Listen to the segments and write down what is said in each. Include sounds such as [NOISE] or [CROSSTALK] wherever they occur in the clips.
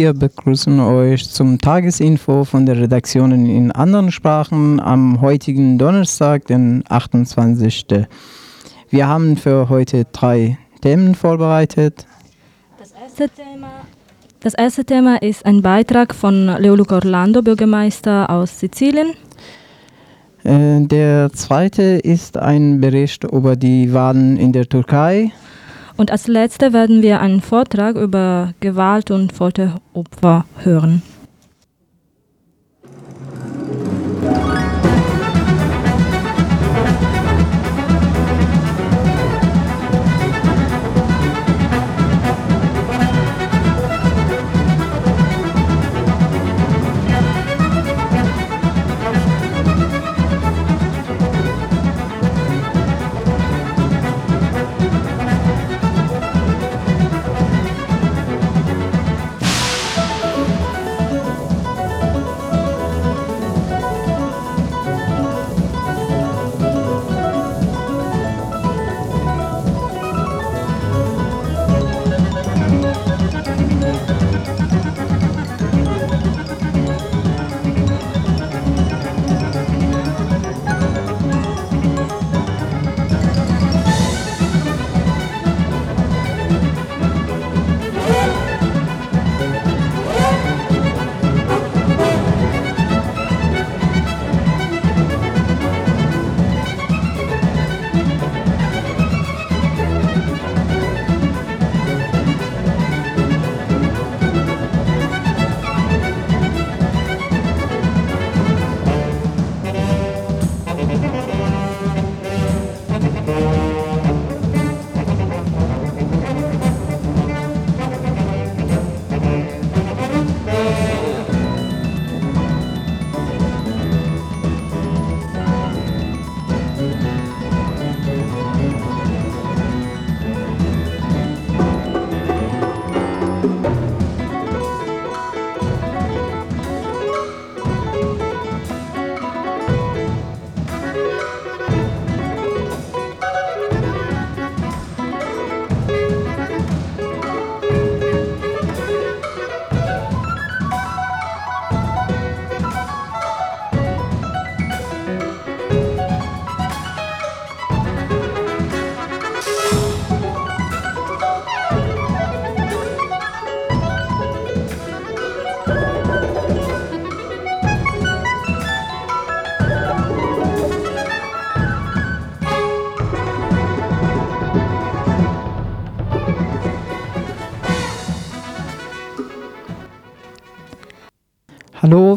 Wir begrüßen euch zum Tagesinfo von der Redaktion in anderen Sprachen am heutigen Donnerstag, den 28. Wir haben für heute drei Themen vorbereitet. Das erste Thema, das erste Thema ist ein Beitrag von Leoluca Orlando, Bürgermeister aus Sizilien. Äh, Der zweite ist ein Bericht über die Wahlen in der Türkei. Und als letzte werden wir einen Vortrag über Gewalt und Folteropfer hören.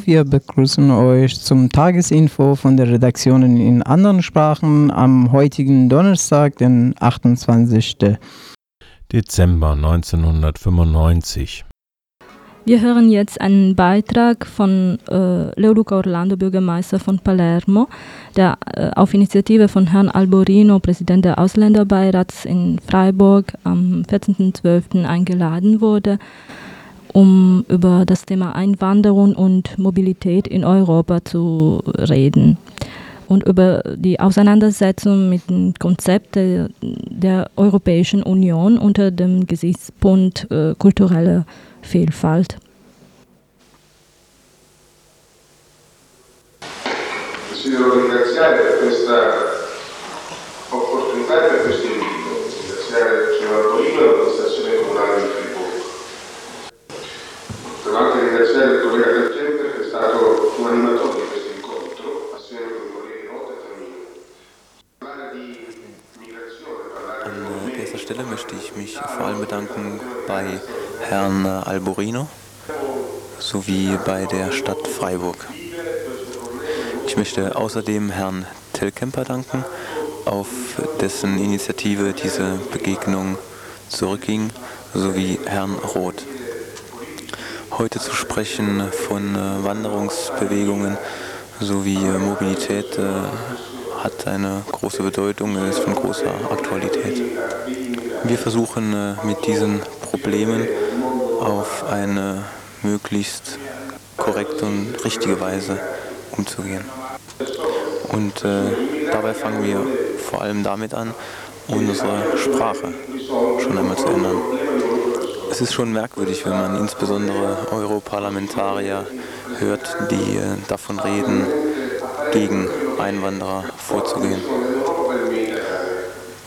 Hallo, wir begrüßen euch zum Tagesinfo von der Redaktion in anderen Sprachen am heutigen Donnerstag, den 28. Dezember 1995. Wir hören jetzt einen Beitrag von äh, Leoluca Orlando, Bürgermeister von Palermo, der äh, auf Initiative von Herrn Alborino, Präsident der Ausländerbeirats in Freiburg, am 14.12. eingeladen wurde, um über das Thema Einwanderung und Mobilität in Europa zu reden und über die Auseinandersetzung mit dem Konzept der, Europäischen Union unter dem Gesichtspunkt äh, kultureller Vielfalt. Desidero ringraziare per questa opportunità e per questo invito, ringraziare il signor Arbolino e l'amministrazione comunale di Friburgo. Devo anche ringraziare il collega Del che è stato un animatore di questo incontro, assieme con i colleghi Roth e Tamino. Parlare di migrazione, parlare di An erster Stelle möchte ich mich vor allem bedanken bei Herrn Alborino sowie bei der Stadt Freiburg. Ich möchte außerdem Herrn Telkemper danken auf dessen Initiative diese Begegnung zurückging, sowie Herrn Roth. Heute zu sprechen von äh, Wanderungsbewegungen sowie äh, Mobilität äh, hat eine große Bedeutung, ist von großer Aktualität. Wir versuchen mit diesen Problemen auf eine möglichst korrekte und richtige Weise umzugehen. Und äh, dabei fangen wir vor allem damit an, unsere Sprache schon einmal zu ändern. Es ist schon merkwürdig, wenn man insbesondere Europarlamentarier hört, die äh, davon reden, gegen Einwanderer vorzugehen.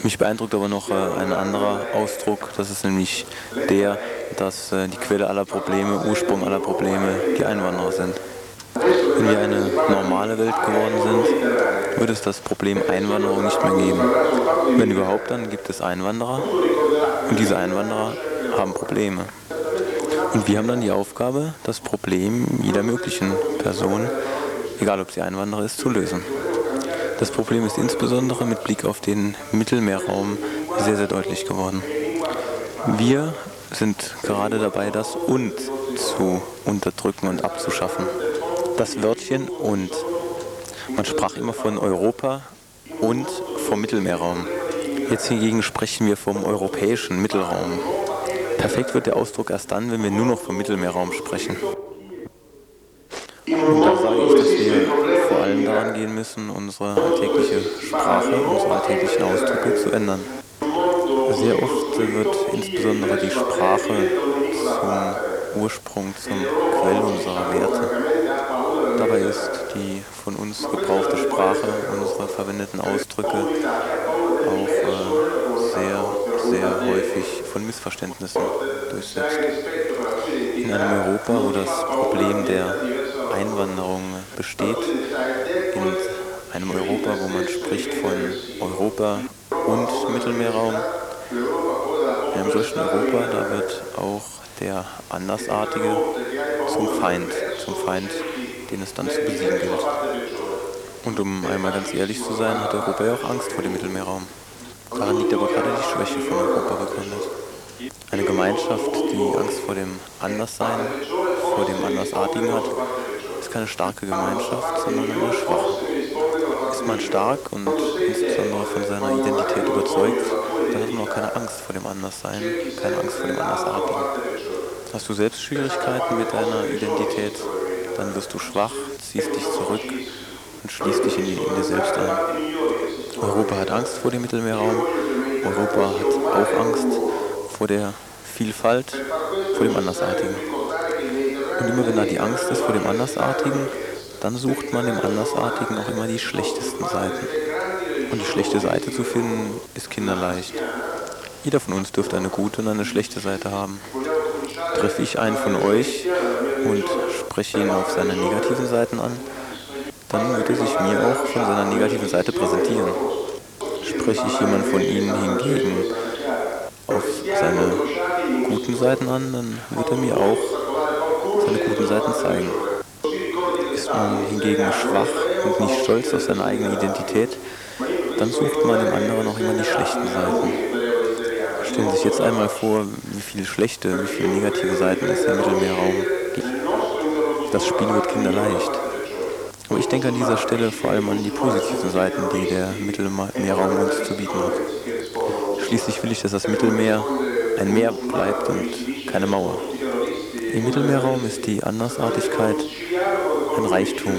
Mich beeindruckt aber noch äh, ein anderer Ausdruck, das ist nämlich der, dass äh, die Quelle aller Probleme, Ursprung aller Probleme die Einwanderer sind. Wenn wir eine normale Welt geworden sind, wird es das Problem Einwanderung nicht mehr geben. Wenn überhaupt, dann gibt es Einwanderer und diese Einwanderer haben Probleme. Und wir haben dann die Aufgabe, das Problem jeder möglichen Person, egal ob sie Einwanderer ist, zu lösen. Das Problem ist insbesondere mit Blick auf den Mittelmeerraum sehr, sehr deutlich geworden. Wir sind gerade dabei, das und zu unterdrücken und abzuschaffen. Das Wörtchen und. Man sprach immer von Europa und vom Mittelmeerraum. Jetzt hingegen sprechen wir vom europäischen Mittelraum. Perfekt wird der Ausdruck erst dann, wenn wir nur noch vom Mittelmeerraum sprechen. Und da sage ich, dass wir vor allem daran gehen müssen, unsere alltägliche Sprache, unsere alltäglichen Ausdrücke zu ändern. Sehr oft wird insbesondere die Sprache zum Ursprung, zum Quell unserer Werte. Dabei ist die von uns gebrauchte Sprache, unsere verwendeten Ausdrücke auch äh, sehr, häufig von Missverständnissen durchsetzt. In einem Europa, wo das Problem der Einwanderung besteht, in einem Europa, wo man spricht von Europa und Mittelmeerraum, in einem solchen Europa, da wird auch der Andersartige zum Feind, zum Feind, den es dann zu besiegen gilt. Und um einmal ganz ehrlich zu sein, hat Europa ja auch Angst vor dem Mittelmeerraum. Daran liegt aber gerade die Schwäche von Europa begründet. Eine Gemeinschaft, die Angst vor dem Anderssein, vor dem Andersartigen hat, ist keine starke Gemeinschaft, sondern eine schwache. Ist man stark und insbesondere von seiner Identität überzeugt, dann hat man auch keine Angst vor dem Anderssein, keine Angst vor dem Andersartigen. Hast du selbst Schwierigkeiten mit deiner Identität, dann wirst du schwach, ziehst dich zurück und schließt dich in, in dir selbst ein. Europa hat Angst vor dem Mittelmeerraum, Europa hat auch Angst vor der Vielfalt, vor dem Andersartigen. Und immer wenn da die Angst ist vor dem Andersartigen, dann sucht man dem Andersartigen auch immer die schlechtesten Seiten. Und die schlechte Seite zu finden, ist kinderleicht. Jeder von uns dürfte eine gute und eine schlechte Seite haben. Treffe ich einen von euch und spreche ihn auf seine negativen Seiten an, dann wird er sich mir auch von seiner negativen Seite präsentieren. Spreche ich jemanden von ihnen hingegen auf seine guten Seiten an, dann wird er mir auch seine guten Seiten zeigen. Ist man hingegen schwach und nicht stolz auf seine eigene Identität, dann sucht man dem anderen auch immer die schlechten Seiten. Stellen Sie sich jetzt einmal vor, wie viele schlechte, wie viele negative Seiten es im Mittelmeerraum gibt. Das Spiel wird kinderleicht. Aber ich denke an dieser Stelle vor allem an die positiven Seiten, die der Mittelmeerraum uns zu bieten hat. Schließlich will ich, dass das Mittelmeer ein Meer bleibt und keine Mauer. Im Mittelmeerraum ist die Andersartigkeit ein Reichtum.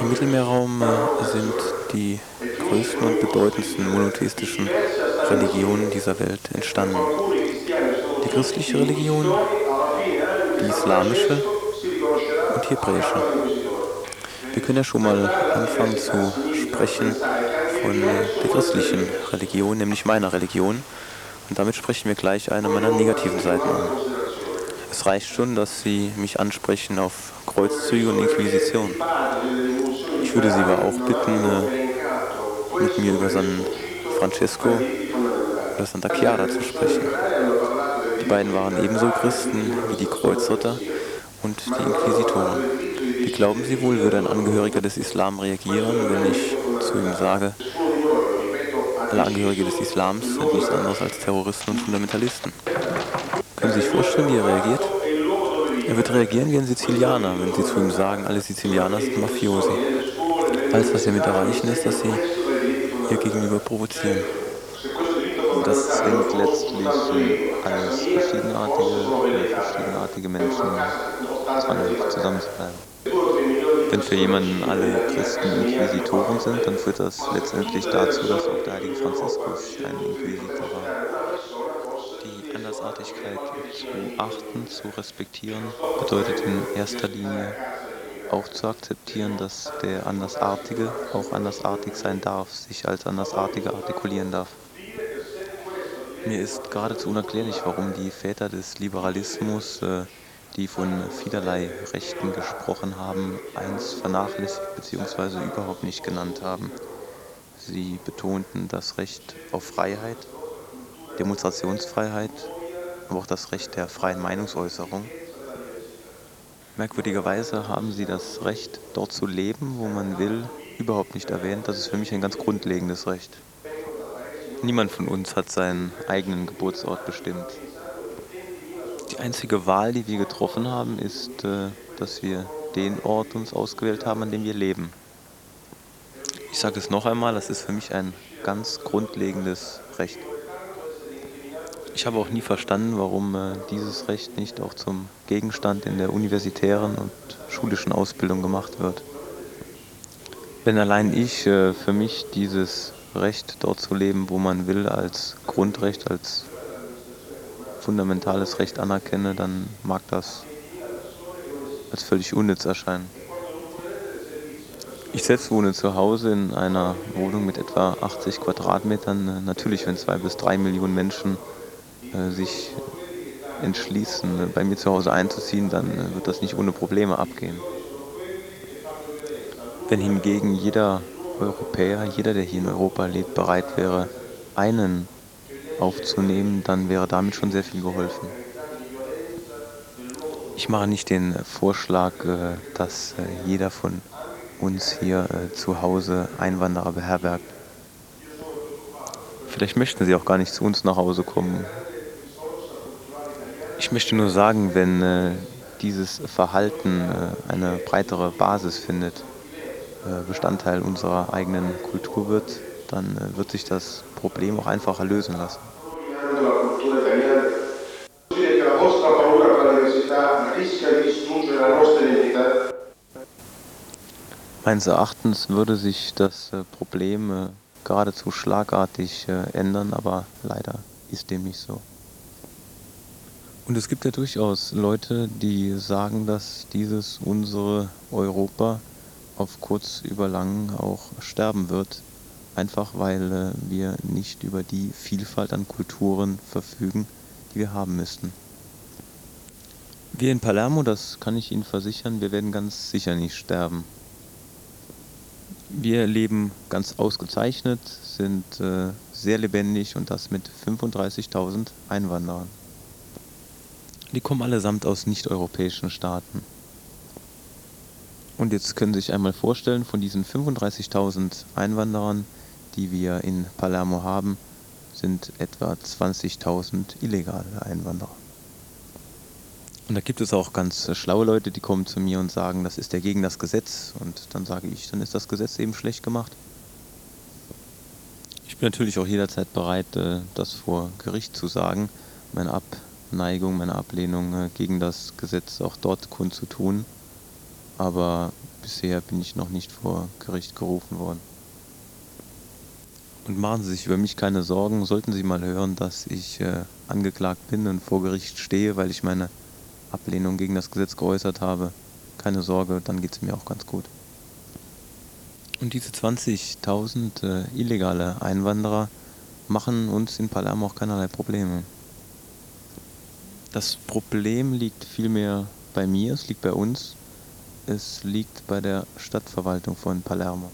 Im Mittelmeerraum äh, sind die größten und bedeutendsten monotheistischen Religionen dieser Welt entstanden. Die christliche Religion, die islamische und die hebräische. Wir können ja schon mal anfangen zu sprechen von der christlichen Religion, nämlich meiner Religion. Und damit sprechen wir gleich eine meiner negativen Seiten an. Es reicht schon, dass Sie mich ansprechen auf Kreuzzüge und Inquisition. Ich würde Sie aber auch bitten, äh, mit mir über San Francesco oder Santa Chiara zu sprechen. Die beiden waren ebenso Christen wie die Kreuzritter und die Inquisitoren. Wie glauben Sie wohl, würde ein Angehöriger des Islam reagieren, wenn ich zu ihm sage, Alle Angehörige des Islams sind nichts anderes als Terroristen und Fundamentalisten. Können Sie sich vorstellen, wie er reagiert? Er wird reagieren wie ein Sizilianer, wenn Sie zu ihm sagen, alle Sizilianer sind Mafiosi. Alles, was Sie mit erreichen, ist, dass Sie ihr gegenüber provozieren. Das zwingt letztlich alles verschiedenartige, verschiedenartige Menschen zusammenzubleiben. Wenn für jemanden alle Christen Inquisitoren sind, dann führt das letztendlich dazu, dass auch der heilige Franziskus ein Inquisitor war. Die Andersartigkeit zu achten, zu respektieren, bedeutet in erster Linie auch zu akzeptieren, dass der Andersartige auch andersartig sein darf, sich als Andersartiger artikulieren darf. Mir ist geradezu unerklärlich, warum die Väter des Liberalismus, äh, die von vielerlei Rechten gesprochen haben, eins vernachlässigt bzw. überhaupt nicht genannt haben. Sie betonten das Recht auf Freiheit, Demonstrationsfreiheit, aber auch das Recht der freien Meinungsäußerung. Merkwürdigerweise haben sie das Recht, dort zu leben, wo man will, überhaupt nicht erwähnt. Das ist für mich ein ganz grundlegendes Recht. Niemand von uns hat seinen eigenen Geburtsort bestimmt. Die einzige Wahl, die wir getroffen haben, ist, äh, dass wir den Ort uns ausgewählt haben, an dem wir leben. Ich sage es noch einmal, das ist für mich ein ganz grundlegendes Recht. Ich habe auch nie verstanden, warum äh, dieses Recht nicht auch zum Gegenstand in der universitären und schulischen Ausbildung gemacht wird. Wenn allein ich äh, für mich dieses Recht, dort zu leben, wo man will, als Grundrecht, als fundamentales Recht anerkenne, dann mag das als völlig unnütz erscheinen. Ich selbst wohne zu Hause in einer Wohnung mit etwa 80 Quadratmetern. Natürlich, wenn zwei bis drei Millionen Menschen äh, sich entschließen, bei mir zu Hause einzuziehen, dann äh, wird das nicht ohne Probleme abgehen. Wenn hingegen jeder Europäer, jeder, der hier in Europa lebt, bereit wäre, einen aufzunehmen, dann wäre damit schon sehr viel geholfen. Ich mache nicht den Vorschlag, äh, dass äh, jeder von uns hier äh, zu Hause Einwanderer beherbergt. Vielleicht möchten sie auch gar nicht zu uns nach Hause kommen. Ich möchte nur sagen, wenn dieses Verhalten eine breitere Basis findet, Bestandteil unserer eigenen Kultur wird, dann wird sich das Problem auch einfacher lösen lassen. Meines Erachtens würde sich das äh, Problem äh, geradezu schlagartig äh, ändern, aber leider ist dem nicht so. Und es gibt ja durchaus Leute, die sagen, dass dieses unsere Europa auf kurz über lang auch sterben wird, einfach weil wir nicht über die Vielfalt an Kulturen verfügen, die wir haben müssten. Wir in Palermo, das kann ich Ihnen versichern, wir werden ganz sicher nicht sterben. Wir leben ganz ausgezeichnet, sind äh, sehr lebendig und das mit 35.000 Einwanderern. Die kommen allesamt aus nicht-europäischen Staaten. Und jetzt können Sie sich einmal vorstellen, von diesen 35.000 Einwanderern, die wir in Palermo haben, sind etwa 20.000 illegale Einwanderer. Und da gibt es auch ganz äh, schlaue Leute, die kommen zu mir und sagen, das ist ja gegen das Gesetz. Und dann sage ich, dann ist das Gesetz eben schlecht gemacht. Ich bin natürlich auch jederzeit bereit, äh, das vor Gericht zu sagen, meine Abneigung, meine Ablehnung äh, gegen das Gesetz auch dort kundzutun. Aber bisher bin ich noch nicht vor Gericht gerufen worden. Und machen Sie sich über mich keine Sorgen, sollten Sie mal hören, dass ich angeklagt bin und vor Gericht stehe, weil ich meine Ablehnung gegen das Gesetz geäußert habe, keine Sorge, dann geht es mir auch ganz gut. Und diese 20.000 äh, illegale Einwanderer machen uns in Palermo auch keinerlei Probleme. Das Problem liegt vielmehr bei mir, es liegt bei uns, es liegt bei der Stadtverwaltung von Palermo.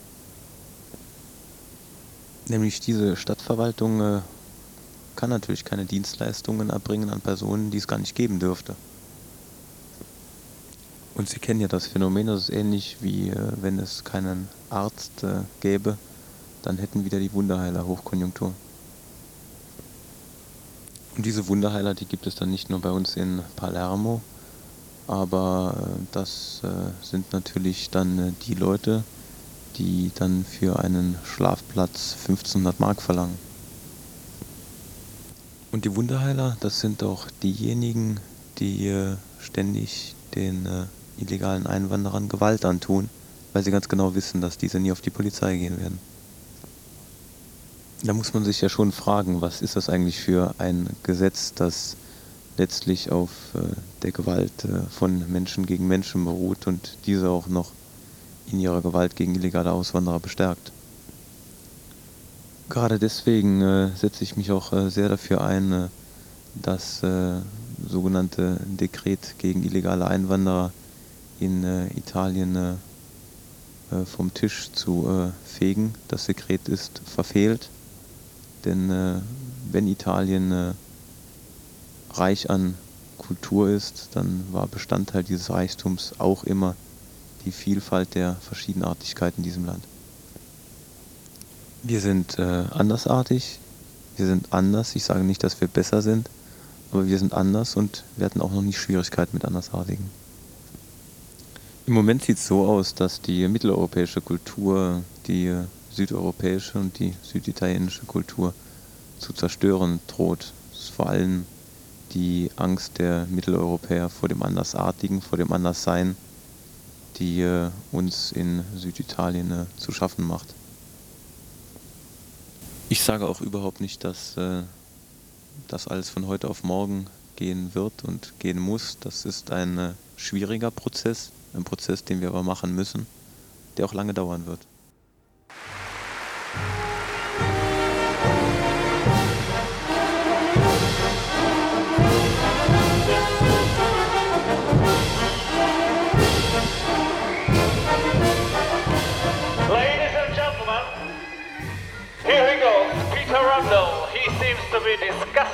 Nämlich diese Stadtverwaltung äh, kann natürlich keine Dienstleistungen erbringen an Personen, die es gar nicht geben dürfte. Und Sie kennen ja das Phänomen, das ist ähnlich wie äh, wenn es keinen Arzt äh, gäbe, dann hätten wieder die Wunderheiler Hochkonjunktur. Und diese Wunderheiler, die gibt es dann nicht nur bei uns in Palermo, aber äh, das äh, sind natürlich dann äh, die Leute, dann für einen Schlafplatz 1500 Mark verlangen. Und die Wunderheiler, das sind auch diejenigen, die ständig den illegalen Einwanderern Gewalt antun, weil sie ganz genau wissen, dass diese nie auf die Polizei gehen werden. Da muss man sich ja schon fragen, was ist das eigentlich für ein Gesetz, das letztlich auf äh, der Gewalt äh, von Menschen gegen Menschen beruht und diese auch noch in ihrer Gewalt gegen illegale Auswanderer bestärkt. Gerade deswegen äh, setze ich mich auch äh, sehr dafür ein, äh, das äh, sogenannte Dekret gegen illegale Einwanderer in Italien vom Tisch zu fegen. Das Dekret ist verfehlt, denn wenn Italien reich an Kultur ist, dann war Bestandteil dieses Reichtums auch immer die Vielfalt der Verschiedenartigkeiten in diesem Land. Wir sind äh, andersartig, wir sind anders. Ich sage nicht, dass wir besser sind, aber wir sind anders und wir hatten auch noch nie Schwierigkeiten mit Andersartigen. Im Moment sieht es so aus, dass die mitteleuropäische Kultur die südeuropäische und die süditalienische Kultur zu zerstören droht. Das ist vor allem die Angst der Mitteleuropäer vor dem Andersartigen, vor dem Anderssein, die äh, uns in Süditalien äh, zu schaffen macht. Ich sage auch überhaupt nicht, dass äh, das alles von heute auf morgen gehen wird und gehen muss. Das ist ein schwieriger Prozess, ein Prozess, den wir aber machen müssen, der auch lange dauern wird.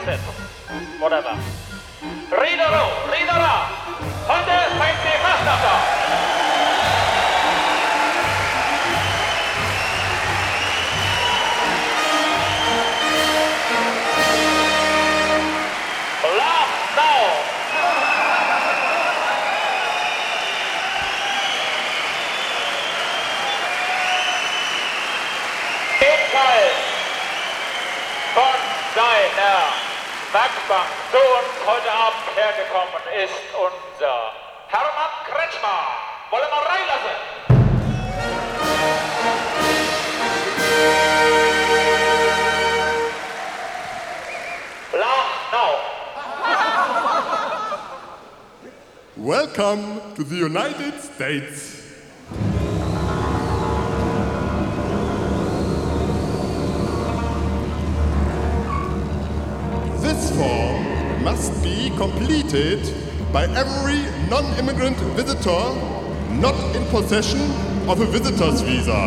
Whatever. Read her out. Read her out. Werkbank zu uns heute Abend hergekommen ist unser Hermann Kretschmer. Wollen wir reinlassen? Welcome to the United States. Form must be completed by every non-immigrant visitor not in possession of a visitor's visa.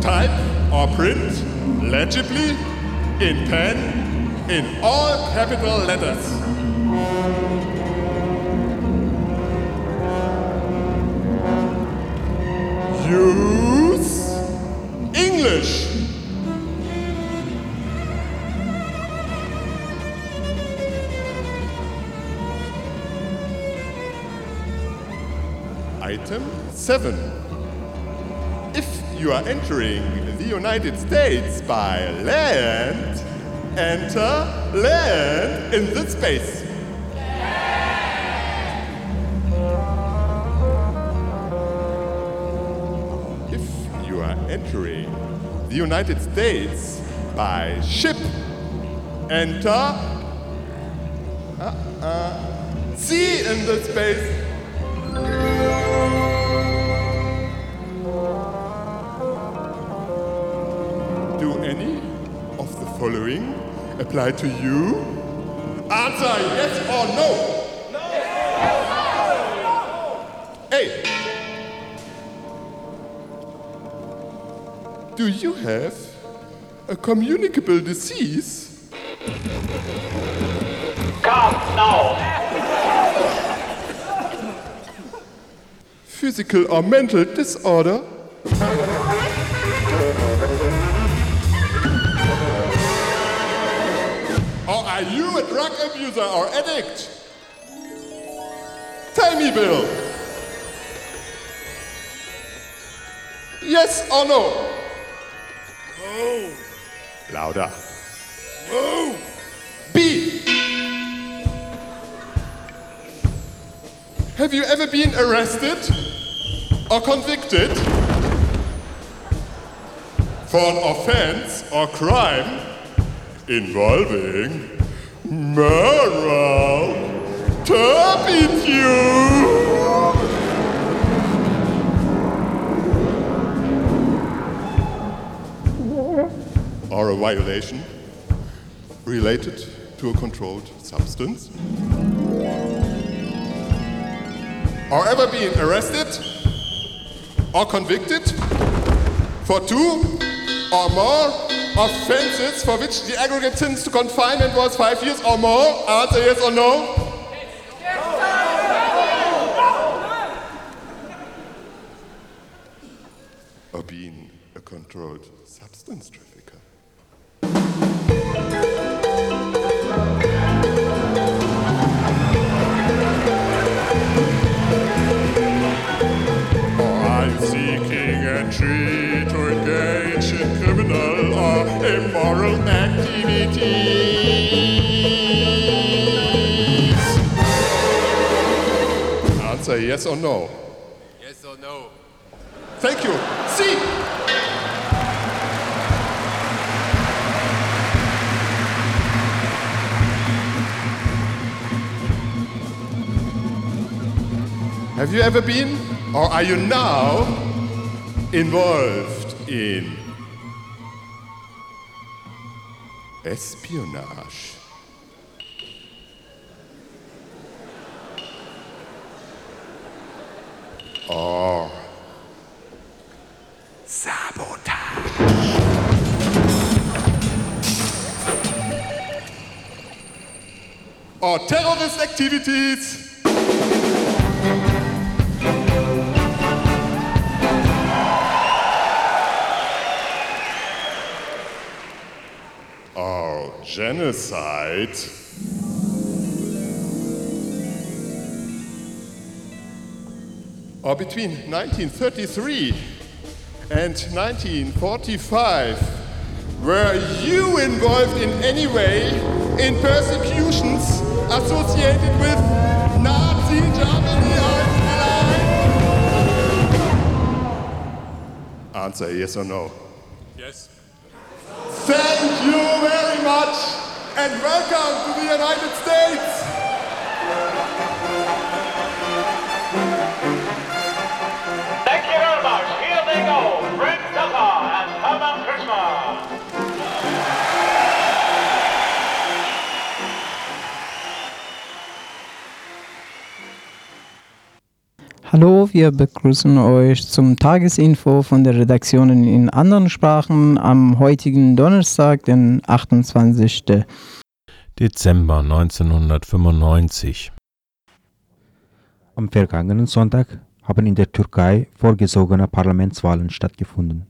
Type or print legibly in pen in all capital letters. Use English. Item 7. If you are entering the United States by land, enter land in this space. United States by ship. Enter uh, uh, sea in the space. Do any of the following apply to you? Answer yes or no. Do you have a communicable disease? Come now! physical or mental disorder? Or are you a drug abuser or addict? Tell me, Bill. Yes or no? No. Louder. No. B. Have you ever been arrested or convicted for an offense or crime involving moral turpitude? Or a violation related to a controlled substance? Or ever been arrested or convicted for two or more offenses for which the aggregate sentence to confinement was five years or more? Answer yes or no? Or being a controlled substance trafficker? Activities? Answer yes or no. Yes or no? Thank you. C. Have you ever been, or are you now, involved in espionage? Or or terrorist activities. Genocide. Or between 1933 and 1945 were you involved in any way in persecutions associated with Nazi Germany? Answer yes or no. Yes. Thank you very much and welcome to the United States. Hallo, wir begrüßen euch zum Tagesinfo von der Redaktionen in anderen Sprachen am heutigen Donnerstag, den 28. Dezember 1995. Am vergangenen Sonntag haben in der Türkei vorgesogene Parlamentswahlen stattgefunden.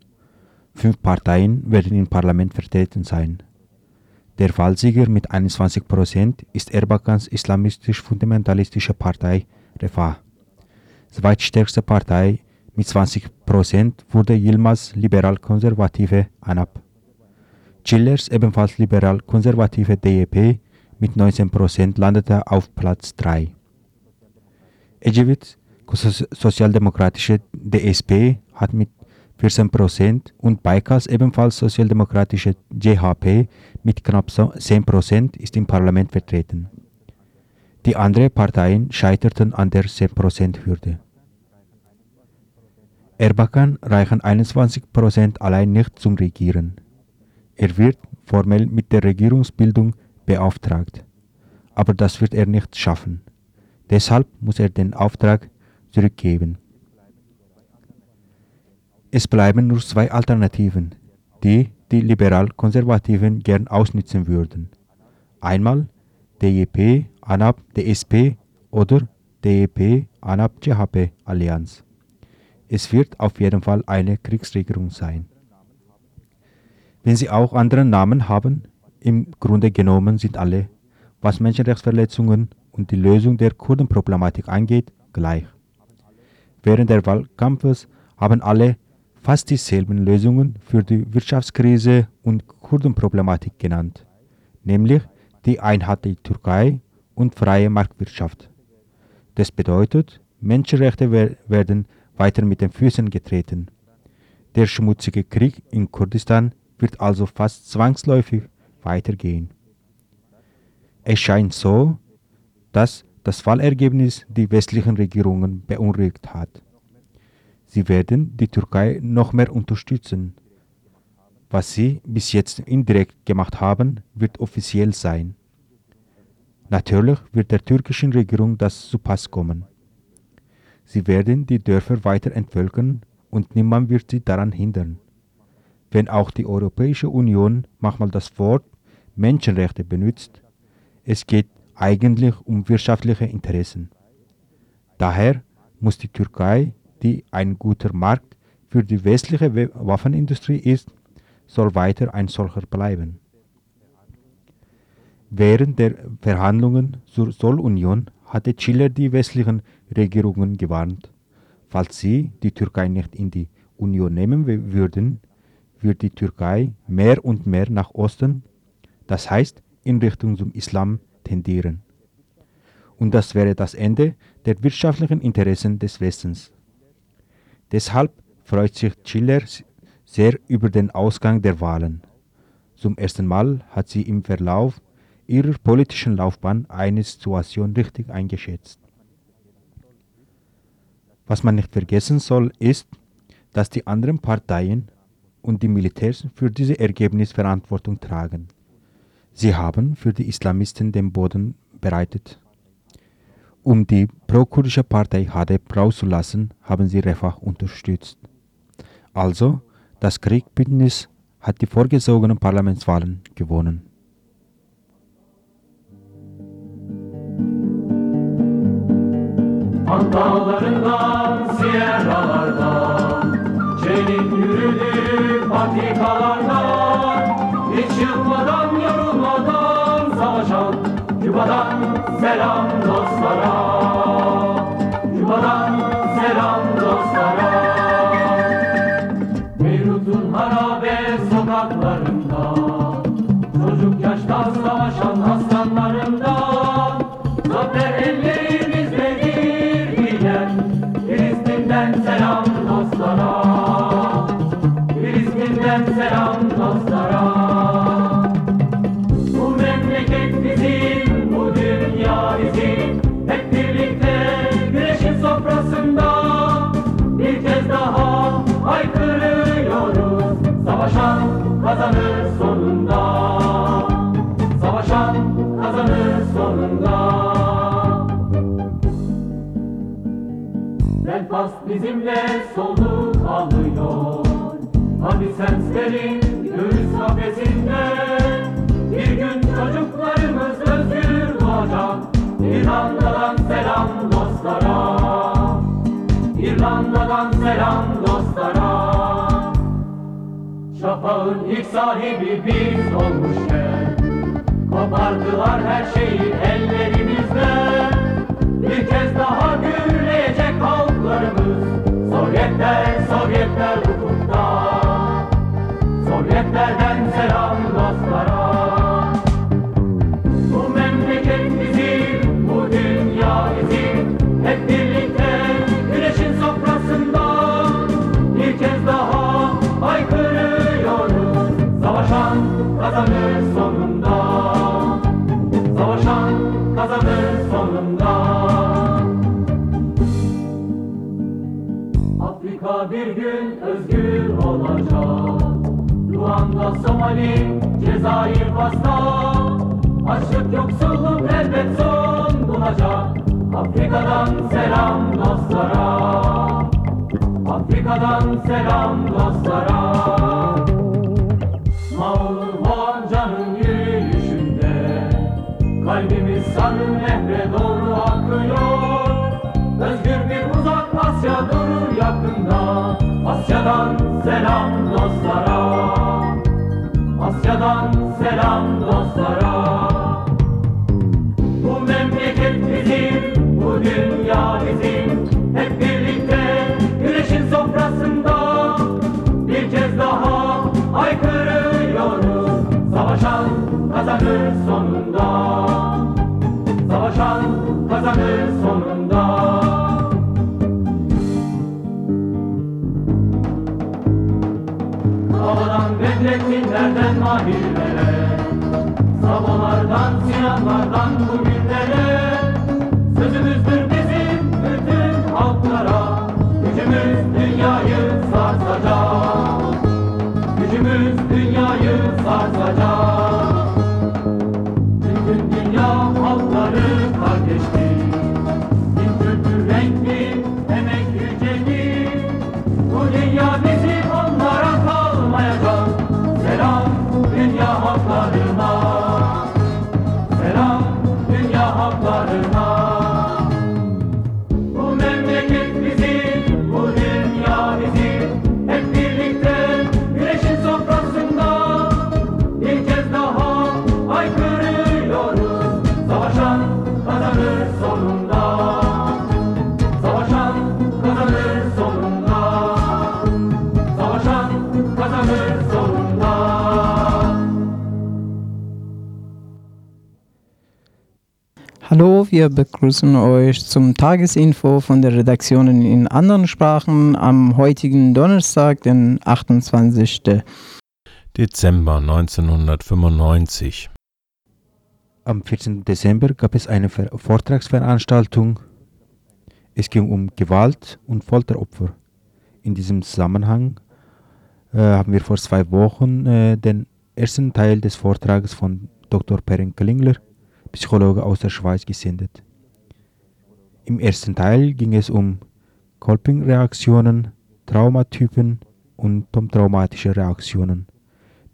Fünf Parteien werden im Parlament vertreten sein. Der Wahlsieger mit 21 Prozent ist Erbakans islamistisch-fundamentalistische Partei Refah. Zweitstärkste Partei mit 20 Prozent wurde Yilmaz liberal-konservative ANAP. Chillers ebenfalls liberal-konservative DEP mit 19 Prozent landete auf Platz 3. Ecevit, sozialdemokratische DSP, hat mit 14 Prozent und Baikas ebenfalls sozialdemokratische JHP mit knapp 10 Prozent ist im Parlament vertreten. Die anderen Parteien scheiterten an der 10%-Hürde. Erbakan reichen 21% allein nicht zum Regieren. Er wird formell mit der Regierungsbildung beauftragt. Aber das wird er nicht schaffen. Deshalb muss er den Auftrag zurückgeben. Es bleiben nur zwei Alternativen, die die Liberal-Konservativen gern ausnützen würden. Einmal DJP, ANAP, DSP oder DEP, ANAP, CHP Allianz. Es wird auf jeden Fall eine Kriegsregierung sein. Wenn sie auch andere Namen haben, im Grunde genommen sind alle, was Menschenrechtsverletzungen und die Lösung der Kurdenproblematik angeht, gleich. Während der Wahlkampfes haben alle fast dieselben Lösungen für die Wirtschaftskrise und Kurdenproblematik genannt, nämlich die Einheit der Türkei und freie Marktwirtschaft. Das bedeutet, Menschenrechte wer- werden weiter mit den Füßen getreten. Der schmutzige Krieg in Kurdistan wird also fast zwangsläufig weitergehen. Es scheint so, dass das Wahlergebnis die westlichen Regierungen beunruhigt hat. Sie werden die Türkei noch mehr unterstützen. Was sie bis jetzt indirekt gemacht haben, wird offiziell sein. Natürlich wird der türkischen Regierung das zu Pass kommen. Sie werden die Dörfer weiter entvölkern und niemand wird sie daran hindern. Wenn auch die Europäische Union manchmal das Wort Menschenrechte benutzt, es geht eigentlich um wirtschaftliche Interessen. Daher muss die Türkei, die ein guter Markt für die westliche We- Waffenindustrie ist, soll weiter ein solcher bleiben. Während der Verhandlungen zur Zollunion hatte Chile die westlichen Regierungen gewarnt, falls sie die Türkei nicht in die Union nehmen würden, wird die Türkei mehr und mehr nach Osten, das heißt in Richtung zum Islam, tendieren. Und das wäre das Ende der wirtschaftlichen Interessen des Westens. Deshalb freut sich Chile sehr über den Ausgang der Wahlen. Zum ersten Mal hat sie im Verlauf ihrer politischen Laufbahn eine Situation richtig eingeschätzt. Was man nicht vergessen soll, ist, dass die anderen Parteien und die Militärs für dieses Ergebnis Verantwortung tragen. Sie haben für die Islamisten den Boden bereitet. Um die pro-kurdische Partei HDP rauszulassen, haben sie Refah unterstützt. Also, das Kriegbündnis hat die vorgesogenen Parlamentswahlen gewonnen. Dağlarından, siyerralardan Çelik yürüdük patikalardan Hiç yılmadan, yorulmadan Savaşan Küba'dan selam bizimle soluk alıyor. Habisenslerin göğüs kafesinde. Bir gün çocuklarımız özgür doğacak. İrlanda'dan selam dostlara. İrlanda'dan selam dostlara. Şafağın ilk sahibi biz olmuşken Kopardılar her şeyi ellerimizden Bir kez daha Sovyetler, Sovyetler ufukta Sovyetlerden selam dostlara. Bu memleket bizim, bu dünya bizim. Hep birlikte güneşin sofrasında Bir kez daha haykırıyoruz. Savaşan kazanır sonunda bir gün özgür olacak Ruanda, Somali, Cezayir, Fas'ta Açlık, yoksulluk elbet son bulacak Afrika'dan selam dostlara. Afrika'dan selam dostlara. Mağlur Honca'nın yürüyüşünde. Kalbimiz sarı nehre doğru akıyor. Özgür bir uzak Asya durur yakında Asya'dan selam dostlara. Asya'dan selam dostlara. Bu memleket bizim, bu dünya bizim. Hep birlikte güneşin sofrasında Bir kez daha aykırıyoruz Savaşan kazanır sonunda. Savaşan kazanır sonunda Havadan Bedrettinlerden mahirlere Sabolardan, Sinanlardan bugünlere. Sözümüzdür bizim bütün halklara Gücümüz dünyayı sarsacak. Gücümüz dünyayı sarsacak Hallo, wir begrüßen euch zum Tagesinfo von der Redaktionen in anderen Sprachen am heutigen Donnerstag, den 28. Dezember 1995. Am 14. Dezember gab es eine Ver Vortragsveranstaltung. Es ging um Gewalt und Folteropfer. In diesem Zusammenhang äh, haben wir vor zwei Wochen äh, den ersten Teil des Vortrages von Dr. Perrin Klingler, Psychologe aus der Schweiz, gesendet. Im ersten Teil ging es um Coping-Reaktionen, Traumatypen und traumatische Reaktionen.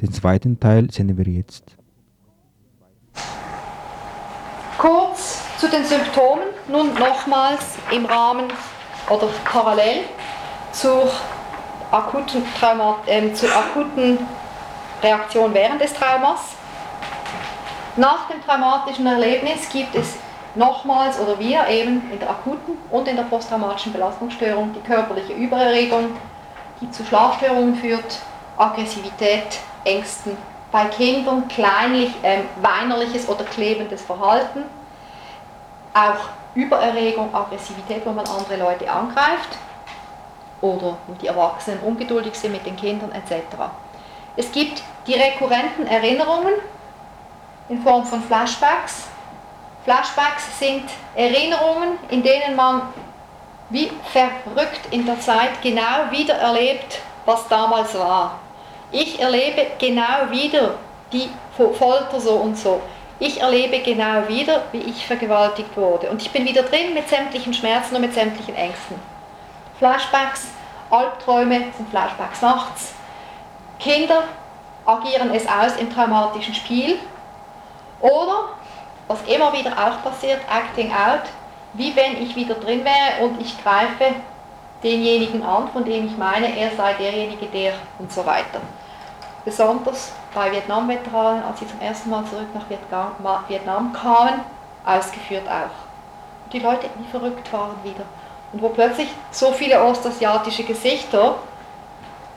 Den zweiten Teil senden wir jetzt. Kurz zu den Symptomen, nun nochmals im Rahmen oder parallel zur akuten, Trauma, äh, zur akuten Reaktion während des Traumas. Nach dem traumatischen Erlebnis gibt es nochmals oder wir eben in der akuten und in der posttraumatischen Belastungsstörung die körperliche Übererregung, die zu Schlafstörungen führt, Aggressivität, Ängsten, bei Kindern kleinlich ähm, weinerliches oder klebendes Verhalten, auch Übererregung, Aggressivität, wo man andere Leute angreift oder die Erwachsenen ungeduldig sind mit den Kindern etc. Es gibt die rekurrenten Erinnerungen in Form von Flashbacks. Flashbacks sind Erinnerungen, in denen man wie verrückt in der Zeit genau wieder erlebt, was damals war. Ich erlebe genau wieder die Folter so und so. Ich erlebe genau wieder, wie ich vergewaltigt wurde. Und ich bin wieder drin mit sämtlichen Schmerzen und mit sämtlichen Ängsten. Flashbacks, Albträume sind Flashbacks nachts. Kinder agieren es aus im traumatischen Spiel. Oder, was immer wieder auch passiert, Acting Out, wie wenn ich wieder drin wäre und ich greife denjenigen an, von dem ich meine, er sei derjenige, der und so weiter. Besonders bei Vietnam-Veteranen, als sie zum ersten Mal zurück nach Vietnam kamen, ausgeführt auch. Und die Leute, die verrückt waren wieder. Und wo plötzlich so viele ostasiatische Gesichter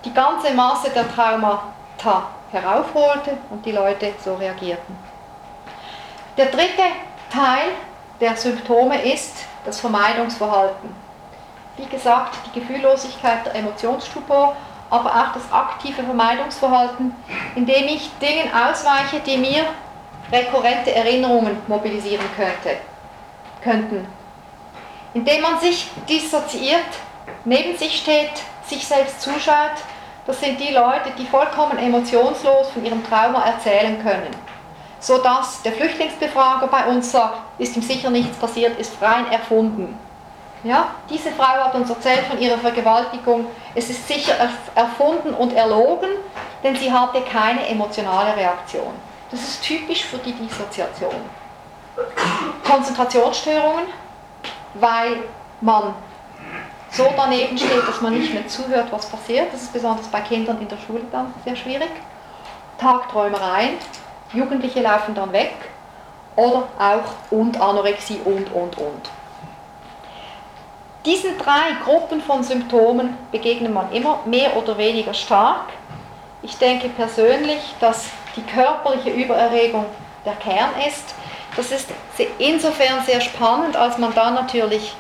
die ganze Masse der Traumata heraufholte und die Leute so reagierten. Der dritte Teil der Symptome ist das Vermeidungsverhalten. Wie gesagt, die Gefühllosigkeit, der Emotionsstupor, aber auch das aktive Vermeidungsverhalten, indem ich Dingen ausweiche, die mir rekurrente Erinnerungen mobilisieren könnte, könnten. Indem man sich dissoziiert, neben sich steht, sich selbst zuschaut, das sind die Leute, die vollkommen emotionslos von ihrem Trauma erzählen können. Sodass der Flüchtlingsbefrager bei uns sagt, ist ihm sicher nichts passiert, ist rein erfunden. Ja, diese Frau hat uns erzählt von ihrer Vergewaltigung. Es ist sicher erfunden und erlogen, denn sie hatte keine emotionale Reaktion. Das ist typisch für die Dissoziation. Konzentrationsstörungen, weil man so daneben steht, dass man nicht mehr zuhört, was passiert. Das ist besonders bei Kindern in der Schule dann sehr schwierig. Tagträumereien, Jugendliche laufen dann weg oder auch und Anorexie und und und. Diesen drei Gruppen von Symptomen begegnet man immer mehr oder weniger stark. Ich denke persönlich, dass die körperliche Übererregung der Kern ist. Das ist insofern sehr spannend, als man da natürlich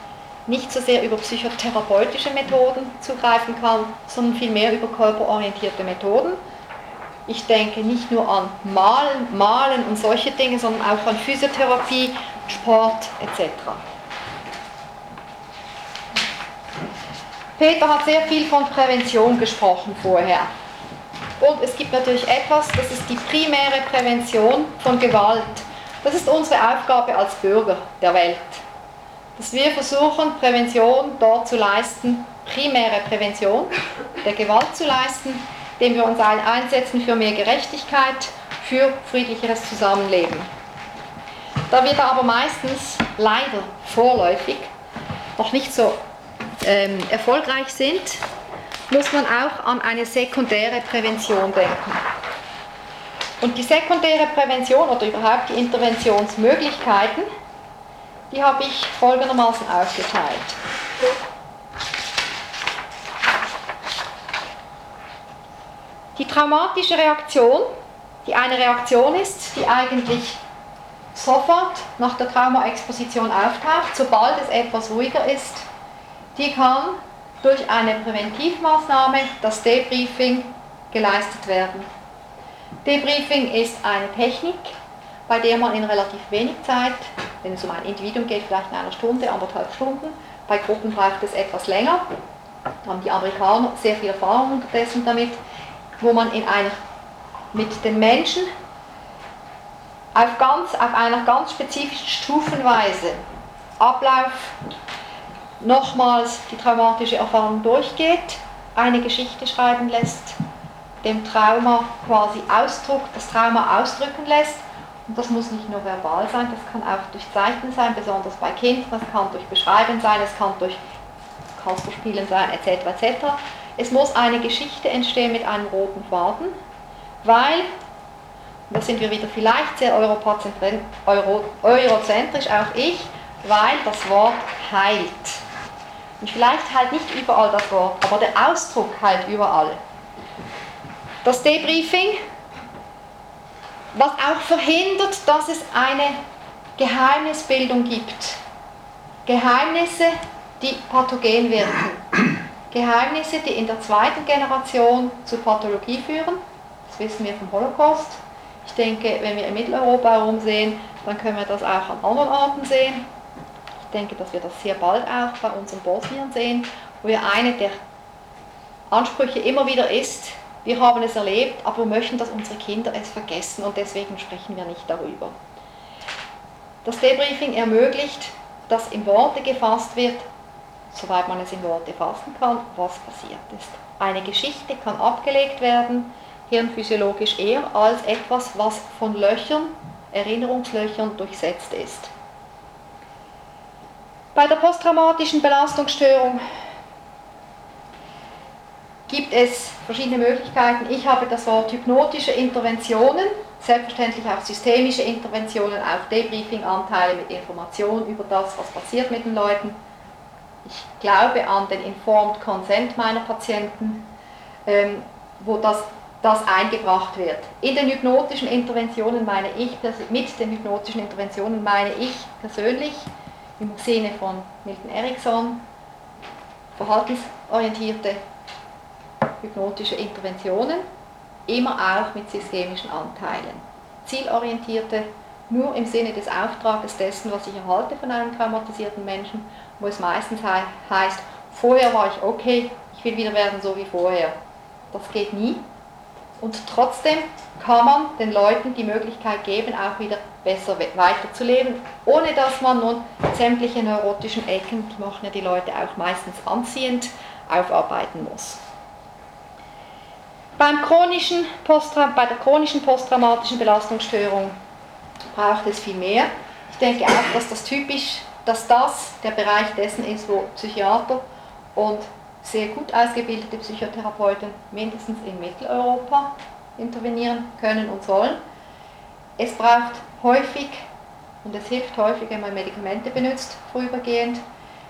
nicht so sehr über psychotherapeutische Methoden zugreifen kann, sondern vielmehr über körperorientierte Methoden. Ich denke nicht nur an Malen, Malen und solche Dinge, sondern auch an Physiotherapie, Sport etc. Peter hat sehr viel von Prävention gesprochen vorher. Und es gibt natürlich etwas, das ist die primäre Prävention von Gewalt. Das ist unsere Aufgabe als Bürger der Welt. Dass wir versuchen, Prävention dort zu leisten, primäre Prävention der Gewalt zu leisten, indem wir uns einsetzen für mehr Gerechtigkeit, für friedlicheres Zusammenleben. Da wir da aber meistens leider vorläufig noch nicht so ähm, erfolgreich sind, muss man auch an eine sekundäre Prävention denken. Und die sekundäre Prävention oder überhaupt die Interventionsmöglichkeiten, die habe ich folgendermaßen aufgeteilt. Die traumatische Reaktion, die eine Reaktion ist, die eigentlich sofort nach der Traumaexposition auftaucht, sobald es etwas ruhiger ist, die kann durch eine Präventivmaßnahme, das Debriefing, geleistet werden. Debriefing ist eine Technik, bei der man in relativ wenig Zeit, wenn es um ein Individuum geht, vielleicht in einer Stunde, anderthalb Stunden, bei Gruppen braucht es etwas länger, da haben die Amerikaner sehr viel Erfahrung unterdessen damit, wo man in einer, mit den Menschen auf, ganz, auf einer ganz spezifischen Stufenweise Ablauf nochmals die traumatische Erfahrung durchgeht, eine Geschichte schreiben lässt, dem Trauma quasi Ausdruck, das Trauma ausdrücken lässt. Und das muss nicht nur verbal sein, das kann auch durch Zeichnen sein, besonders bei Kindern, das kann durch Beschreiben sein, es kann durch Kasperspielen sein, etc. etc. Es muss eine Geschichte entstehen mit einem roten Faden, weil, da sind wir wieder vielleicht sehr eurozentrisch, auch ich, weil das Wort heilt. Und vielleicht halt nicht überall das Wort, aber der Ausdruck halt überall. Das Debriefing, was auch verhindert, dass es eine Geheimnisbildung gibt. Geheimnisse, die pathogen wirken. Geheimnisse, die in der zweiten Generation zu Pathologie führen. Das wissen wir vom Holocaust. Ich denke, wenn wir in Mitteleuropa herumsehen, dann können wir das auch an anderen Orten sehen. Ich denke, dass wir das sehr bald auch bei unseren Bosnien sehen, wo wir eine der Ansprüche immer wieder ist, wir haben es erlebt, aber wir möchten, dass unsere Kinder es vergessen und deswegen sprechen wir nicht darüber. Das Debriefing ermöglicht, dass in Worte gefasst wird, soweit man es in Worte fassen kann, was passiert ist. Eine Geschichte kann abgelegt werden, hirnphysiologisch eher als etwas, was von Löchern, Erinnerungslöchern durchsetzt ist. Bei der posttraumatischen Belastungsstörung gibt es verschiedene Möglichkeiten. Ich habe das Wort hypnotische Interventionen, selbstverständlich auch systemische Interventionen, auch Debriefing-Anteile mit Informationen über das, was passiert mit den Leuten. Ich glaube an den Informed Consent meiner Patienten, ähm, wo das, das eingebracht wird. In den hypnotischen Interventionen meine ich, mit den hypnotischen Interventionen meine ich persönlich, im Sinne von Milton Erickson, verhaltensorientierte hypnotische Interventionen, immer auch mit systemischen Anteilen. Zielorientierte, nur im Sinne des Auftrages dessen, was ich erhalte von einem traumatisierten Menschen, wo es meistens he heißt, vorher war ich okay, ich will wieder werden so wie vorher. Das geht nie. Und trotzdem kann man den Leuten die Möglichkeit geben, auch wieder besser weiterzuleben, ohne dass man nun sämtliche neurotischen Ecken, die machen ja die Leute auch meistens anziehend, aufarbeiten muss. Beim chronischen bei der chronischen posttraumatischen Belastungsstörung braucht es viel mehr. Ich denke auch, dass das typisch, dass das der Bereich dessen ist, wo Psychiater und sehr gut ausgebildete Psychotherapeuten mindestens in Mitteleuropa intervenieren können und sollen. Es braucht häufig, und es hilft häufig, wenn man Medikamente benutzt, vorübergehend,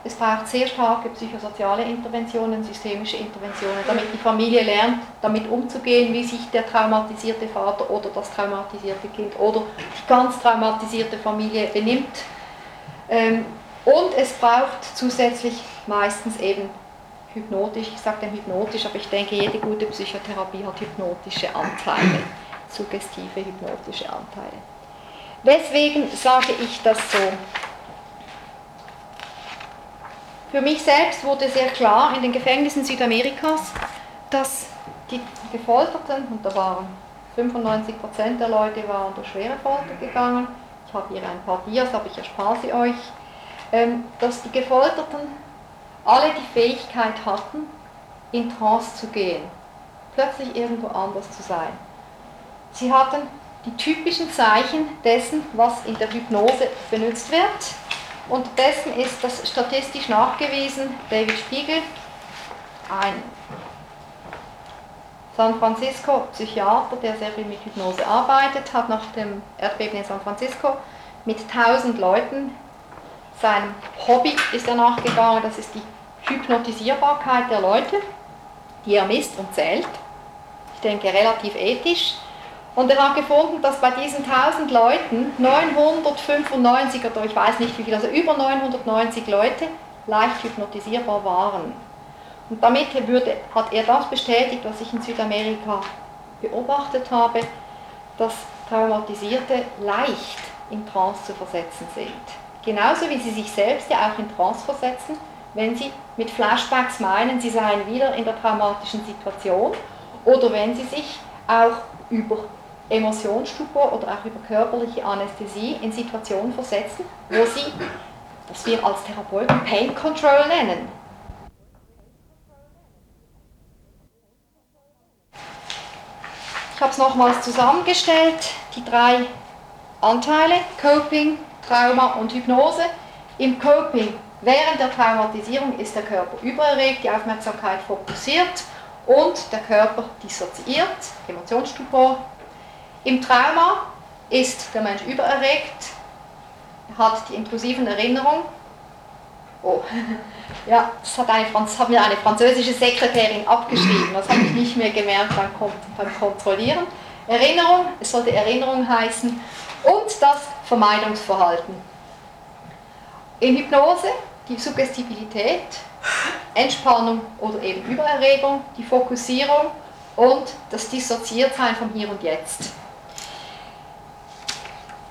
es braucht sehr starke psychosoziale Interventionen, systemische Interventionen, damit die Familie lernt, damit umzugehen, wie sich der traumatisierte Vater oder das traumatisierte Kind oder die ganz traumatisierte Familie benimmt. Ähm, und es braucht zusätzlich meistens eben hypnotisch, ich sage dann hypnotisch, aber ich denke, jede gute Psychotherapie hat hypnotische Anteile, [LAUGHS] suggestive hypnotische Anteile. Weswegen sage ich das so? Für mich selbst wurde sehr klar in den Gefängnissen Südamerikas, dass die Gefolterten, und da waren 95% der Leute waren durch schwere Folter gegangen, habe hier ein paar Dias, aber ich erspare sie euch, ähm, dass die Gefolterten alle die Fähigkeit hatten, in Trance zu gehen, plötzlich irgendwo anders zu sein. Sie hatten die typischen Zeichen dessen, was in der Hypnose benutzt wird, und dessen ist das statistisch nachgewiesen. David Spiegel, ein San Francisco Psychiater, der sehr viel mit Hypnose arbeitet, hat nach dem Erdbeben in San Francisco mit 1000 Leuten seinem Hobby ist er nachgegangen, das ist die Hypnotisierbarkeit der Leute, die er misst und zählt. Ich denke relativ ethisch. Und er hat gefunden, dass bei diesen 1000 Leuten 995 oder ich weiß nicht wie viel, also über 990 Leute leicht hypnotisierbar waren. Und damit würde, hat er das bestätigt, was ich in Südamerika beobachtet habe, dass Traumatisierte leicht in Trance zu versetzen sind. Genauso wie sie sich selbst ja auch in Trance versetzen, wenn sie mit Flashbacks meinen, sie seien wieder in der traumatischen Situation oder wenn sie sich auch über Emotionsstupor oder auch über körperliche Anästhesie in Situationen versetzen, wo sie, was wir als Therapeuten Pain Control nennen. Ich habe es nochmals zusammengestellt, die drei Anteile, Coping, Trauma und Hypnose. Im Coping, während der Traumatisierung, ist der Körper übererregt, die Aufmerksamkeit fokussiert und der Körper dissoziiert, Emotionsstupor, im Trauma ist der Mensch übererregt, hat die intrusiven Erinnerungen. Oh, [LAUGHS] ja, das hat, eine, hat mir eine französische Sekretärin abgeschrieben, das habe ich nicht mehr gemerkt beim, beim Kontrollieren. Erinnerung, es sollte Erinnerung heißen, und das Vermeidungsverhalten. In Hypnose die Suggestibilität, Entspannung oder eben Übererregung, die Fokussierung und das Dissoziiertsein vom Hier und Jetzt.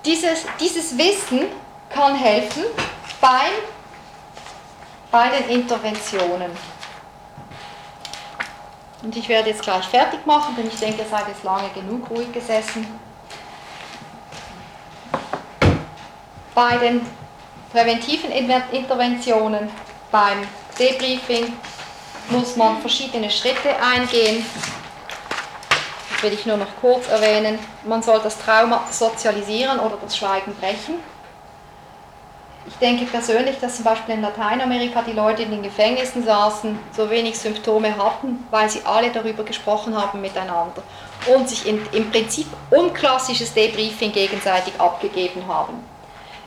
Dieses, dieses Wissen kann helfen beim, bei den Interventionen. Und ich werde jetzt gleich fertig machen, denn ich denke, ihr seid jetzt lange genug ruhig gesessen. Bei den präventiven Interventionen, beim Debriefing, muss man verschiedene Schritte eingehen will ich nur noch kurz erwähnen, man soll das Trauma sozialisieren oder das Schweigen brechen. Ich denke persönlich, dass zum Beispiel in Lateinamerika die Leute in den Gefängnissen saßen, so wenig Symptome hatten, weil sie alle darüber gesprochen haben miteinander und sich in, im Prinzip unklassisches Debriefing gegenseitig abgegeben haben.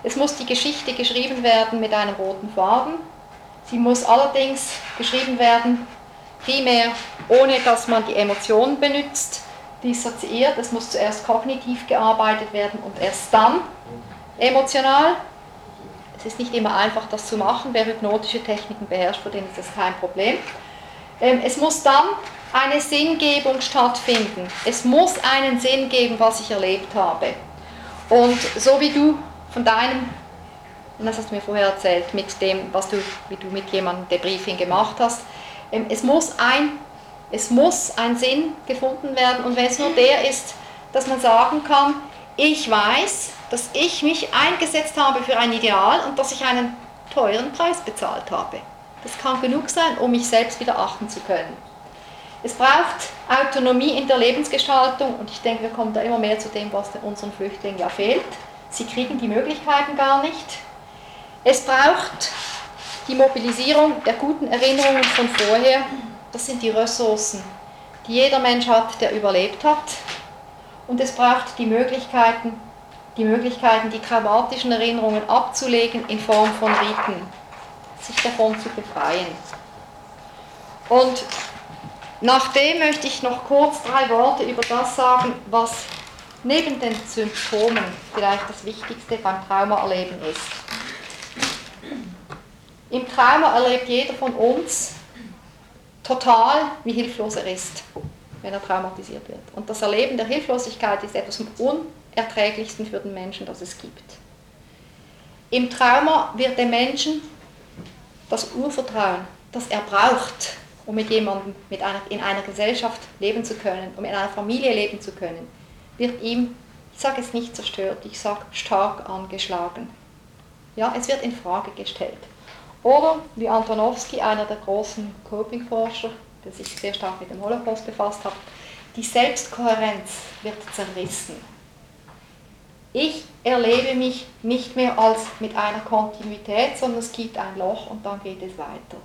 Es muss die Geschichte geschrieben werden mit einem roten Faden. Sie muss allerdings geschrieben werden, primär ohne dass man die Emotionen benutzt, dissoziiert, es muss zuerst kognitiv gearbeitet werden und erst dann emotional. Es ist nicht immer einfach, das zu machen. Wer hypnotische Techniken beherrscht, für den ist das kein Problem. Ähm, es muss dann eine Sinngebung stattfinden. Es muss einen Sinn geben, was ich erlebt habe. Und so wie du von deinem, das hast du mir vorher erzählt, mit dem, was du, wie du mit jemandem Debriefing gemacht hast, ähm, es muss ein es muss ein Sinn gefunden werden und wenn es nur der ist, dass man sagen kann, ich weiß, dass ich mich eingesetzt habe für ein Ideal und dass ich einen teuren Preis bezahlt habe. Das kann genug sein, um mich selbst wieder achten zu können. Es braucht Autonomie in der Lebensgestaltung und ich denke, wir kommen da immer mehr zu dem, was unseren Flüchtlingen ja fehlt. Sie kriegen die Möglichkeiten gar nicht. Es braucht Die Mobilisierung der guten Erinnerungen von vorher, das sind die Ressourcen, die jeder Mensch hat, der überlebt hat. Und es braucht die Möglichkeiten, die Möglichkeiten, die traumatischen Erinnerungen abzulegen in Form von Riten, sich davon zu befreien. Und nachdem möchte ich noch kurz drei Worte über das sagen, was neben den Symptomen vielleicht das Wichtigste beim Traumaerleben ist. Im Trauma erlebt jeder von uns total, wie hilflos er ist, wenn er traumatisiert wird. Und das Erleben der Hilflosigkeit ist etwas vom Unerträglichsten für den Menschen, das es gibt. Im Trauma wird dem Menschen das Urvertrauen, das er braucht, um mit jemandem mit einer, in einer Gesellschaft leben zu können, um in einer Familie leben zu können, wird ihm, ich sage es nicht zerstört, ich sage stark angeschlagen. Ja, es wird in Frage gestellt. Oder wie Antonowski, einer der großen Coping-Forscher, der sich sehr stark mit dem Holocaust befasst hat, die Selbstkohärenz wird zerrissen. Ich erlebe mich nicht mehr als mit einer Kontinuität, sondern es gibt ein Loch und dann geht es weiter.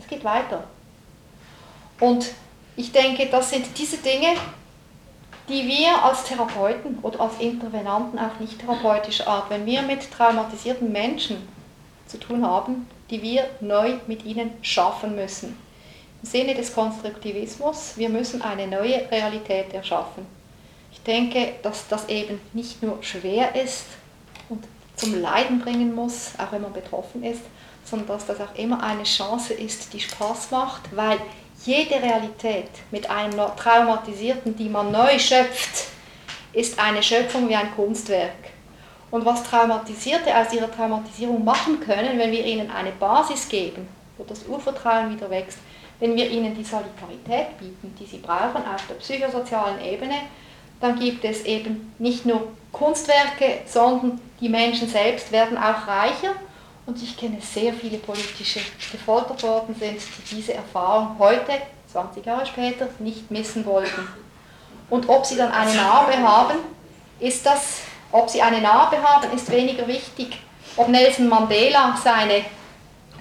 Es geht weiter. Und ich denke, das sind diese Dinge, die wir als Therapeuten oder als Intervenanten auch nicht therapeutischer Art, wenn wir mit traumatisierten Menschen zu tun haben, die wir neu mit ihnen schaffen müssen. Sinne des Konstruktivismus, wir müssen eine neue Realität erschaffen. Ich denke, dass das eben nicht nur schwer ist und zum Leiden bringen muss, auch wenn man betroffen ist, sondern dass das auch immer eine Chance ist, die Spaß macht, weil jede Realität mit einem Traumatisierten, die man neu schöpft, ist eine Schöpfung wie ein Kunstwerk. Und was Traumatisierte aus ihrer Traumatisierung machen können, wenn wir ihnen eine Basis geben, wo das Urvertrauen wieder wächst, wenn wir ihnen die Solidarität bieten, die sie brauchen auf der psychosozialen Ebene, dann gibt es eben nicht nur Kunstwerke, sondern die Menschen selbst werden auch reicher. Und ich kenne sehr viele politische, die gefoltert worden sind, die diese Erfahrung heute, 20 Jahre später, nicht missen wollten. Und ob sie dann eine Narbe haben, ist das, ob sie eine Narbe haben, ist weniger wichtig. Ob Nelson Mandela seine,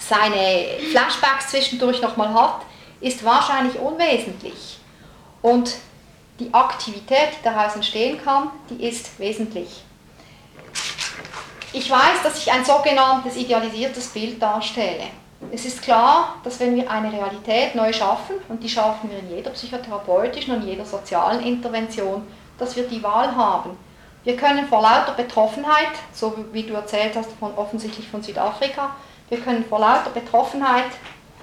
seine Flashbacks zwischendurch nochmal hat, ist wahrscheinlich unwesentlich. Und die Aktivität, die daraus entstehen kann, die ist wesentlich. Ich weiß, dass ich ein sogenanntes idealisiertes Bild darstelle. Es ist klar, dass wenn wir eine Realität neu schaffen, und die schaffen wir in jeder psychotherapeutischen und jeder sozialen Intervention, dass wir die Wahl haben. Wir können vor lauter Betroffenheit, so wie du erzählt hast, von, offensichtlich von Südafrika, wir können vor lauter Betroffenheit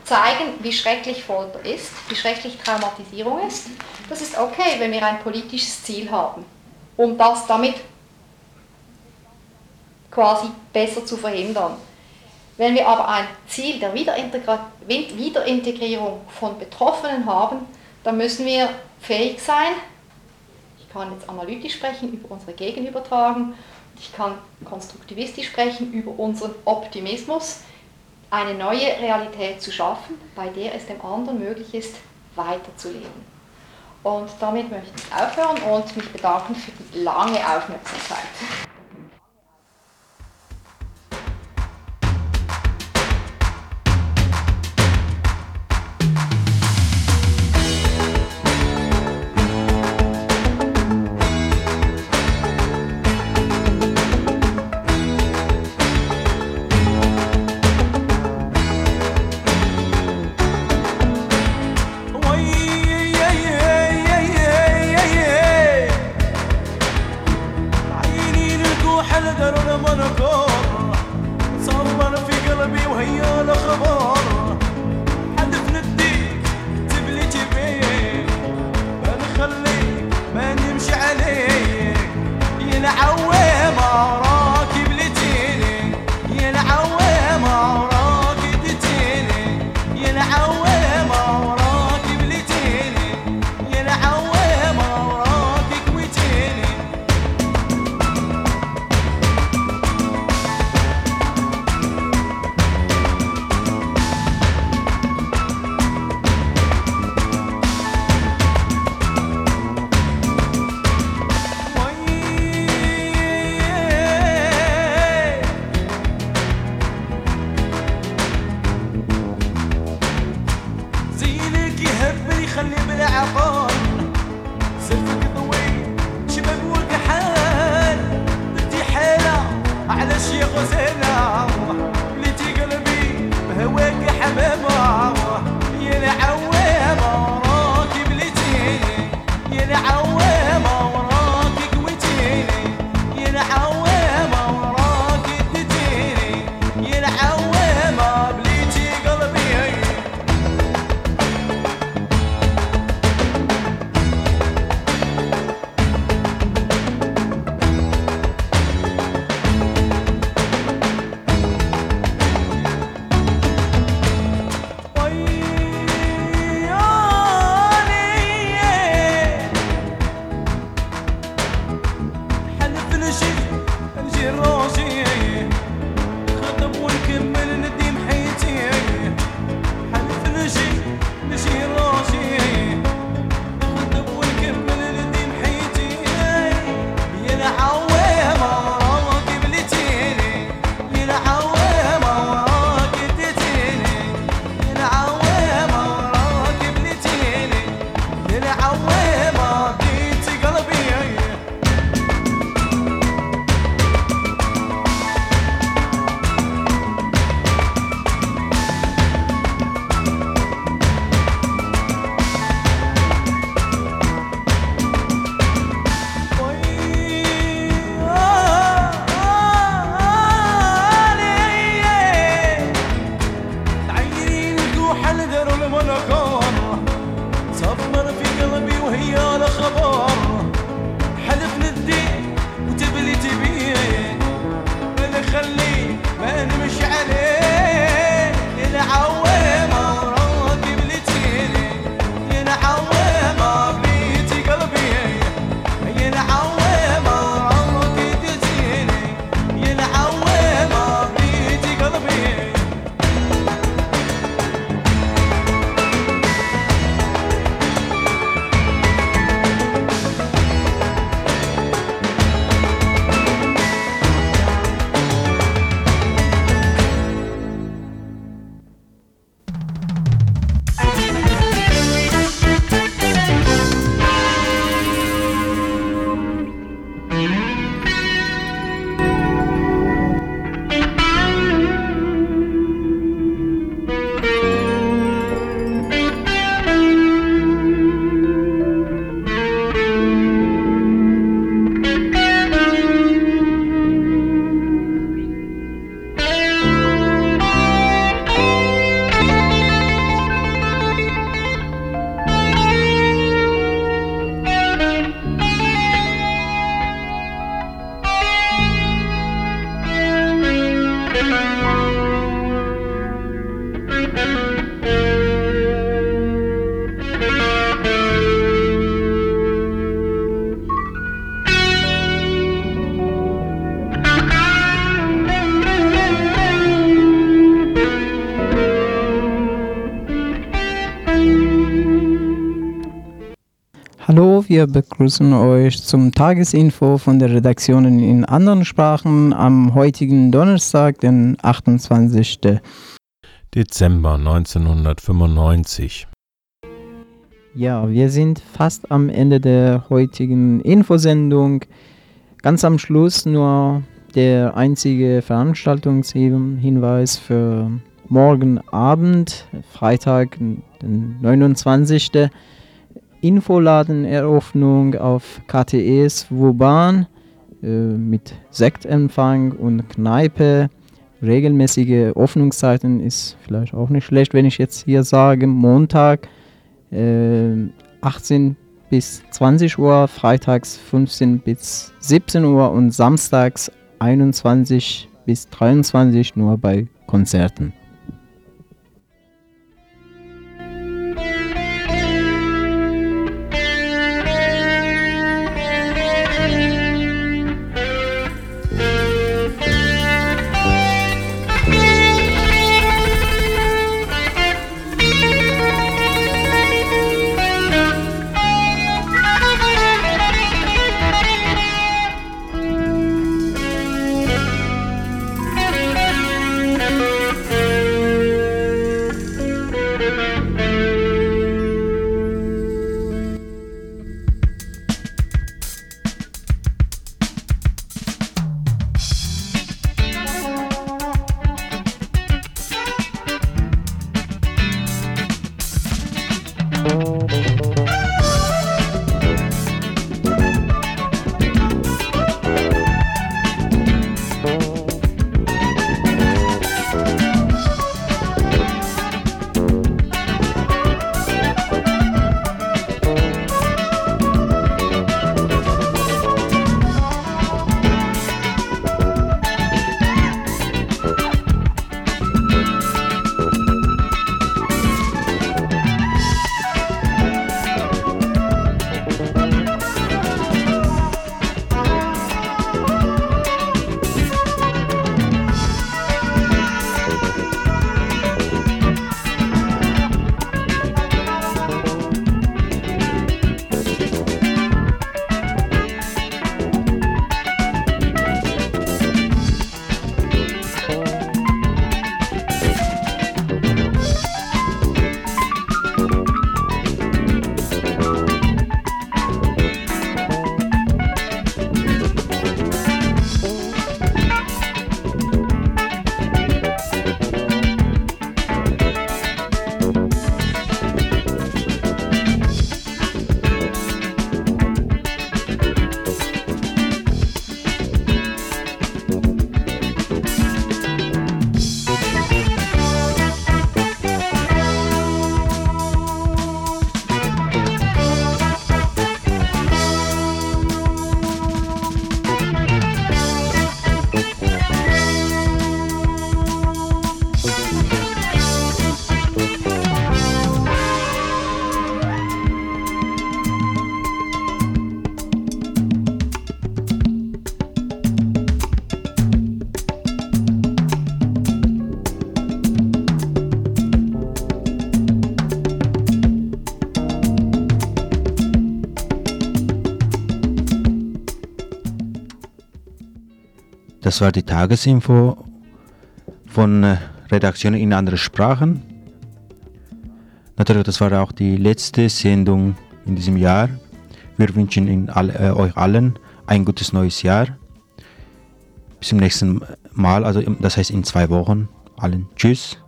zeigen, wie schrecklich Folter ist, wie schrecklich Traumatisierung ist. Das ist okay, wenn wir ein politisches Ziel haben, um das damit quasi besser zu verhindern. Wenn wir aber ein Ziel der Wiederintegrierung von Betroffenen haben, dann müssen wir fähig sein, ich kann jetzt analytisch sprechen über unsere Gegenübertragung, ich kann konstruktivistisch sprechen über unseren Optimismus, eine neue Realität zu schaffen, bei der es dem anderen möglich ist, weiterzuleben. Und damit möchte ich aufhören und mich bedanken für die lange Aufmerksamkeit. Wir begrüßen euch zum Tagesinfo von der Redaktionen in anderen Sprachen am heutigen Donnerstag, den 28. Dezember 1995. Ja, wir sind fast am Ende der heutigen Infosendung. Ganz am Schluss nur der einzige Veranstaltungshinweis für morgen Abend, Freitag, den 29. Infoladeneröffnung auf KTEs Wuban äh, mit Sektempfang und Kneipe. Regelmäßige Öffnungszeiten ist vielleicht auch nicht schlecht, wenn ich jetzt hier sage, Montag äh, 18 bis 20 Uhr, freitags 15 bis 17 Uhr und samstags 21 bis 23 nur bei Konzerten. Das war die Tagesinfo von äh, Redaktionen in anderen Sprachen. Natürlich, das war auch die letzte Sendung in diesem Jahr. Wir wünschen all, äh, euch allen ein gutes neues Jahr. Bis zum nächsten Mal, also das heißt in zwei Wochen. Allen Tschüss.